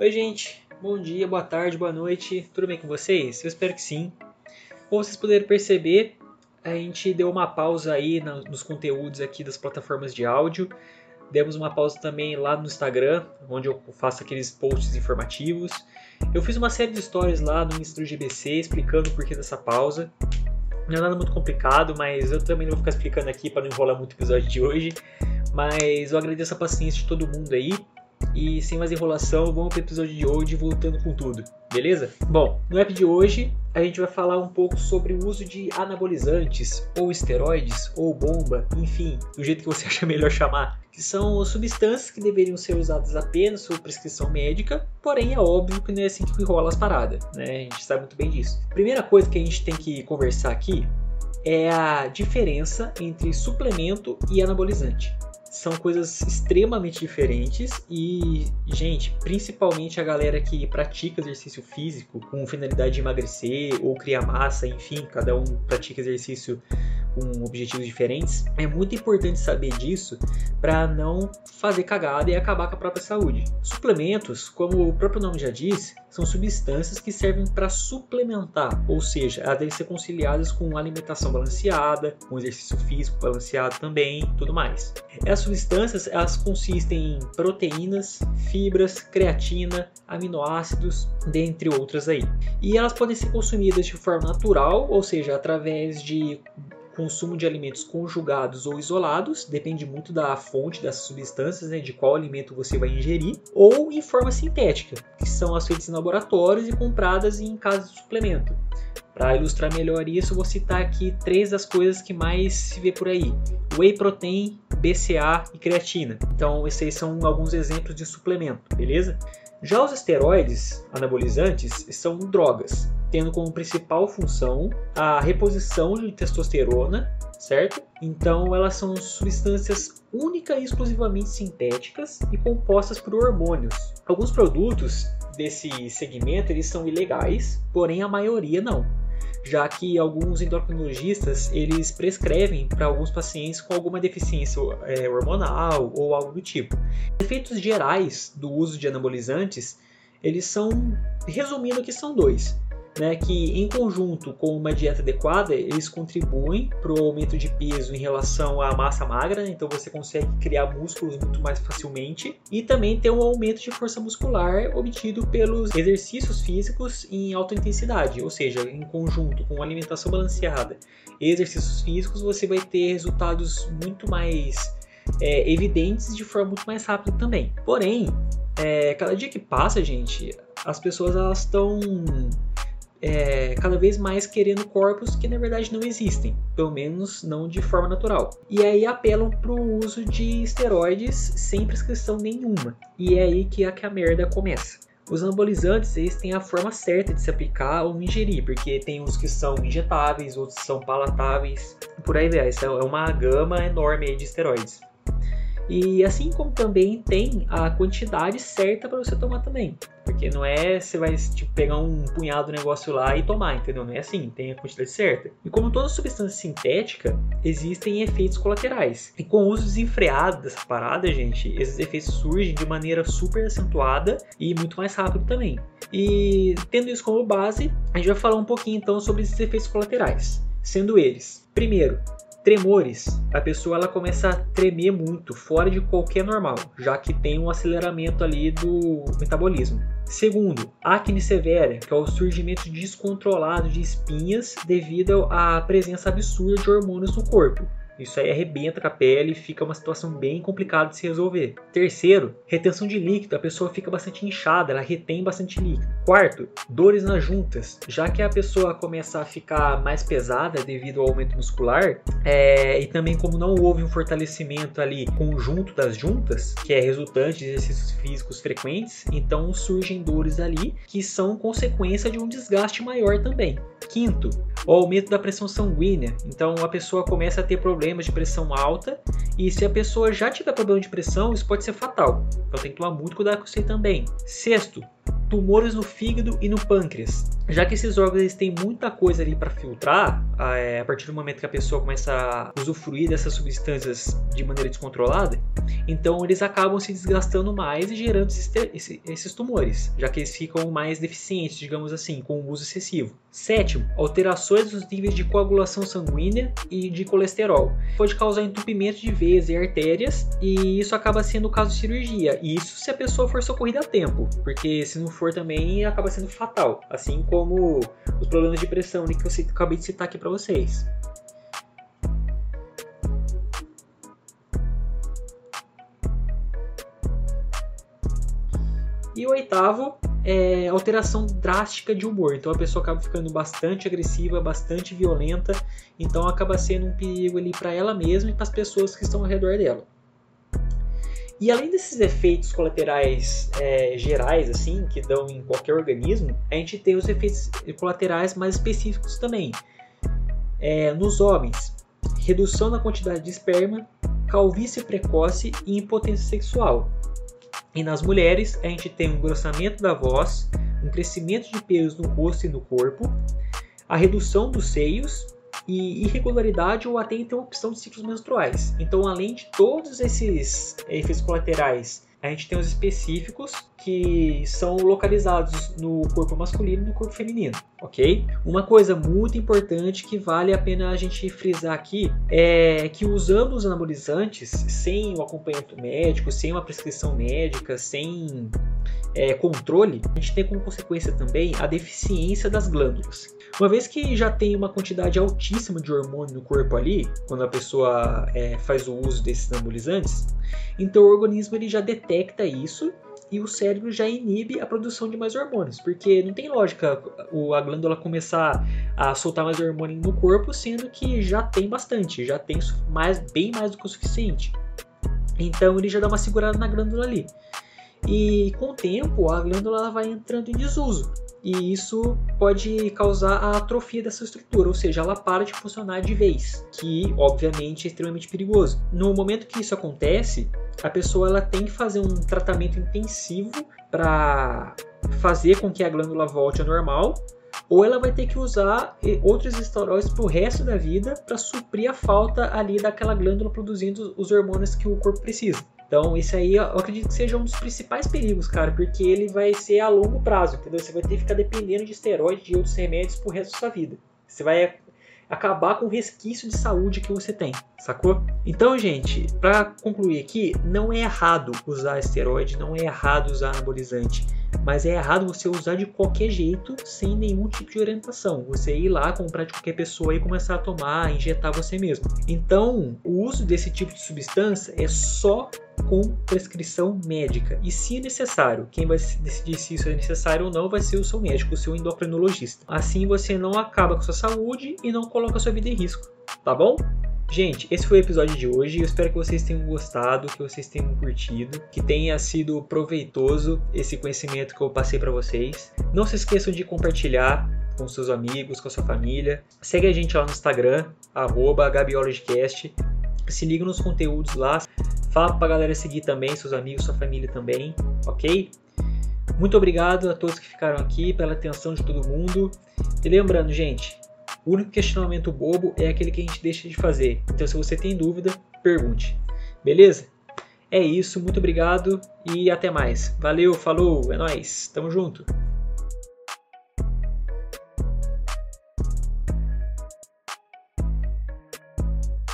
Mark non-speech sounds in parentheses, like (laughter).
Oi, gente. Bom dia, boa tarde, boa noite. Tudo bem com vocês? Eu espero que sim. Como vocês puderam perceber, a gente deu uma pausa aí nos conteúdos aqui das plataformas de áudio. Demos uma pausa também lá no Instagram, onde eu faço aqueles posts informativos. Eu fiz uma série de histórias lá no Insta do GBC explicando o porquê dessa pausa. Não é nada muito complicado, mas eu também não vou ficar explicando aqui para não enrolar muito o episódio de hoje. Mas eu agradeço a paciência de todo mundo aí. E sem mais enrolação, vamos para o episódio de hoje voltando com tudo, beleza? Bom, no app de hoje a gente vai falar um pouco sobre o uso de anabolizantes, ou esteroides, ou bomba, enfim, do jeito que você (laughs) acha melhor chamar, que são substâncias que deveriam ser usadas apenas sob prescrição médica, porém é óbvio que não é assim que rola as paradas, né? A gente sabe muito bem disso. Primeira coisa que a gente tem que conversar aqui é a diferença entre suplemento e anabolizante. São coisas extremamente diferentes e, gente, principalmente a galera que pratica exercício físico com finalidade de emagrecer ou criar massa, enfim, cada um pratica exercício com objetivos diferentes, é muito importante saber disso para não fazer cagada e acabar com a própria saúde. Suplementos, como o próprio nome já diz, são substâncias que servem para suplementar, ou seja, elas devem ser conciliadas com alimentação balanceada, com exercício físico balanceado também, tudo mais. Essas substâncias elas consistem em proteínas, fibras, creatina, aminoácidos, dentre outras aí. E elas podem ser consumidas de forma natural, ou seja, através de consumo de alimentos conjugados ou isolados, depende muito da fonte dessas substâncias, né, de qual alimento você vai ingerir, ou em forma sintética, que são as feitas em laboratórios e compradas em casas de suplemento. Para ilustrar melhor isso, vou citar aqui três das coisas que mais se vê por aí: whey protein, BCA e creatina. Então, esses são alguns exemplos de suplemento, beleza? Já os esteroides anabolizantes são drogas, tendo como principal função a reposição de testosterona, certo? Então elas são substâncias única e exclusivamente sintéticas e compostas por hormônios. Alguns produtos desse segmento eles são ilegais, porém a maioria não já que alguns endocrinologistas eles prescrevem para alguns pacientes com alguma deficiência é, hormonal ou algo do tipo. Efeitos gerais do uso de anabolizantes eles são, resumindo que são dois né, que em conjunto com uma dieta adequada, eles contribuem para o aumento de peso em relação à massa magra, né, então você consegue criar músculos muito mais facilmente e também ter um aumento de força muscular obtido pelos exercícios físicos em alta intensidade, ou seja, em conjunto com alimentação balanceada e exercícios físicos, você vai ter resultados muito mais é, evidentes de forma muito mais rápida também. Porém, é, cada dia que passa, gente, as pessoas elas estão é, cada vez mais querendo corpos que na verdade não existem, pelo menos não de forma natural. E aí apelam para o uso de esteroides sem prescrição nenhuma. E é aí que a, que a merda começa. Os anabolizantes eles têm a forma certa de se aplicar ou ingerir, porque tem uns que são injetáveis, outros são palatáveis, por aí vai. Isso é uma gama enorme de esteroides. E assim como também tem a quantidade certa para você tomar também. Porque não é você vai tipo, pegar um punhado de negócio lá e tomar, entendeu? Não é assim, tem a quantidade certa. E como toda substância sintética, existem efeitos colaterais. E com o uso desenfreado dessa parada, gente, esses efeitos surgem de maneira super acentuada e muito mais rápido também. E tendo isso como base, a gente vai falar um pouquinho então sobre esses efeitos colaterais. Sendo eles, primeiro, Tremores. A pessoa ela começa a tremer muito, fora de qualquer normal, já que tem um aceleramento ali do metabolismo. Segundo, acne severa, que é o surgimento descontrolado de espinhas devido à presença absurda de hormônios no corpo. Isso aí arrebenta com a pele e fica uma situação bem complicada de se resolver. Terceiro, retenção de líquido. A pessoa fica bastante inchada, ela retém bastante líquido. Quarto, dores nas juntas. Já que a pessoa começa a ficar mais pesada devido ao aumento muscular, é, e também como não houve um fortalecimento ali conjunto das juntas, que é resultante de exercícios físicos frequentes, então surgem dores ali que são consequência de um desgaste maior também. Quinto, o aumento da pressão sanguínea. Então a pessoa começa a ter problemas de pressão alta e se a pessoa já tiver problema de pressão, isso pode ser fatal. Então tem que tomar muito cuidado com isso aí também. Sexto, tumores no fígado e no pâncreas. Já que esses órgãos eles têm muita coisa ali para filtrar, é, a partir do momento que a pessoa começa a usufruir dessas substâncias de maneira descontrolada, então eles acabam se desgastando mais e gerando esses, esses tumores, já que eles ficam mais deficientes, digamos assim, com o uso excessivo. Sétimo, alterações dos níveis de coagulação sanguínea e de colesterol. Pode causar entupimento de veias e artérias, e isso acaba sendo o caso de cirurgia. E isso se a pessoa for socorrida a tempo, porque se não for também acaba sendo fatal, assim como os problemas de pressão que eu acabei de citar aqui para vocês. E o oitavo é alteração drástica de humor. Então a pessoa acaba ficando bastante agressiva, bastante violenta. Então acaba sendo um perigo ali para ela mesma e para as pessoas que estão ao redor dela. E além desses efeitos colaterais é, gerais, assim, que dão em qualquer organismo, a gente tem os efeitos colaterais mais específicos também. É, nos homens, redução na quantidade de esperma, calvície precoce e impotência sexual. E nas mulheres, a gente tem um engrossamento da voz, um crescimento de pelos no rosto e no corpo, a redução dos seios e irregularidade ou até interrupção de ciclos menstruais. Então, além de todos esses efeitos colaterais a gente tem os específicos que são localizados no corpo masculino e no corpo feminino, ok? Uma coisa muito importante que vale a pena a gente frisar aqui é que usando os anabolizantes sem o acompanhamento médico, sem uma prescrição médica, sem é, controle, a gente tem como consequência também a deficiência das glândulas. Uma vez que já tem uma quantidade altíssima de hormônio no corpo ali, quando a pessoa é, faz o uso desses anabolizantes, então o organismo ele já detecta isso e o cérebro já inibe a produção de mais hormônios, porque não tem lógica a glândula começar a soltar mais hormônio no corpo, sendo que já tem bastante, já tem mais, bem mais do que o suficiente. Então ele já dá uma segurada na glândula ali. E com o tempo a glândula vai entrando em desuso e isso pode causar a atrofia dessa estrutura, ou seja, ela para de funcionar de vez, que obviamente é extremamente perigoso. No momento que isso acontece, a pessoa ela tem que fazer um tratamento intensivo para fazer com que a glândula volte ao normal, ou ela vai ter que usar outros esteroides para o resto da vida para suprir a falta ali daquela glândula produzindo os hormônios que o corpo precisa. Então, isso aí eu acredito que seja um dos principais perigos, cara, porque ele vai ser a longo prazo, entendeu? Você vai ter que ficar dependendo de esteroide e outros remédios pro resto da sua vida. Você vai acabar com o resquício de saúde que você tem, sacou? Então, gente, para concluir aqui, não é errado usar esteroide, não é errado usar anabolizante, mas é errado você usar de qualquer jeito, sem nenhum tipo de orientação. Você ir lá, comprar de qualquer pessoa e começar a tomar, injetar você mesmo. Então, o uso desse tipo de substância é só com prescrição médica. E se necessário, quem vai decidir se isso é necessário ou não vai ser o seu médico, o seu endocrinologista. Assim você não acaba com a sua saúde e não coloca a sua vida em risco, tá bom? Gente, esse foi o episódio de hoje. Eu espero que vocês tenham gostado, que vocês tenham curtido, que tenha sido proveitoso esse conhecimento que eu passei para vocês. Não se esqueçam de compartilhar com seus amigos, com a sua família. Segue a gente lá no Instagram, Gabiologicast. Se liga nos conteúdos lá. Fala pra galera seguir também, seus amigos, sua família também, ok? Muito obrigado a todos que ficaram aqui, pela atenção de todo mundo. E lembrando, gente, o único questionamento bobo é aquele que a gente deixa de fazer. Então, se você tem dúvida, pergunte. Beleza? É isso, muito obrigado e até mais. Valeu, falou, é nóis, tamo junto.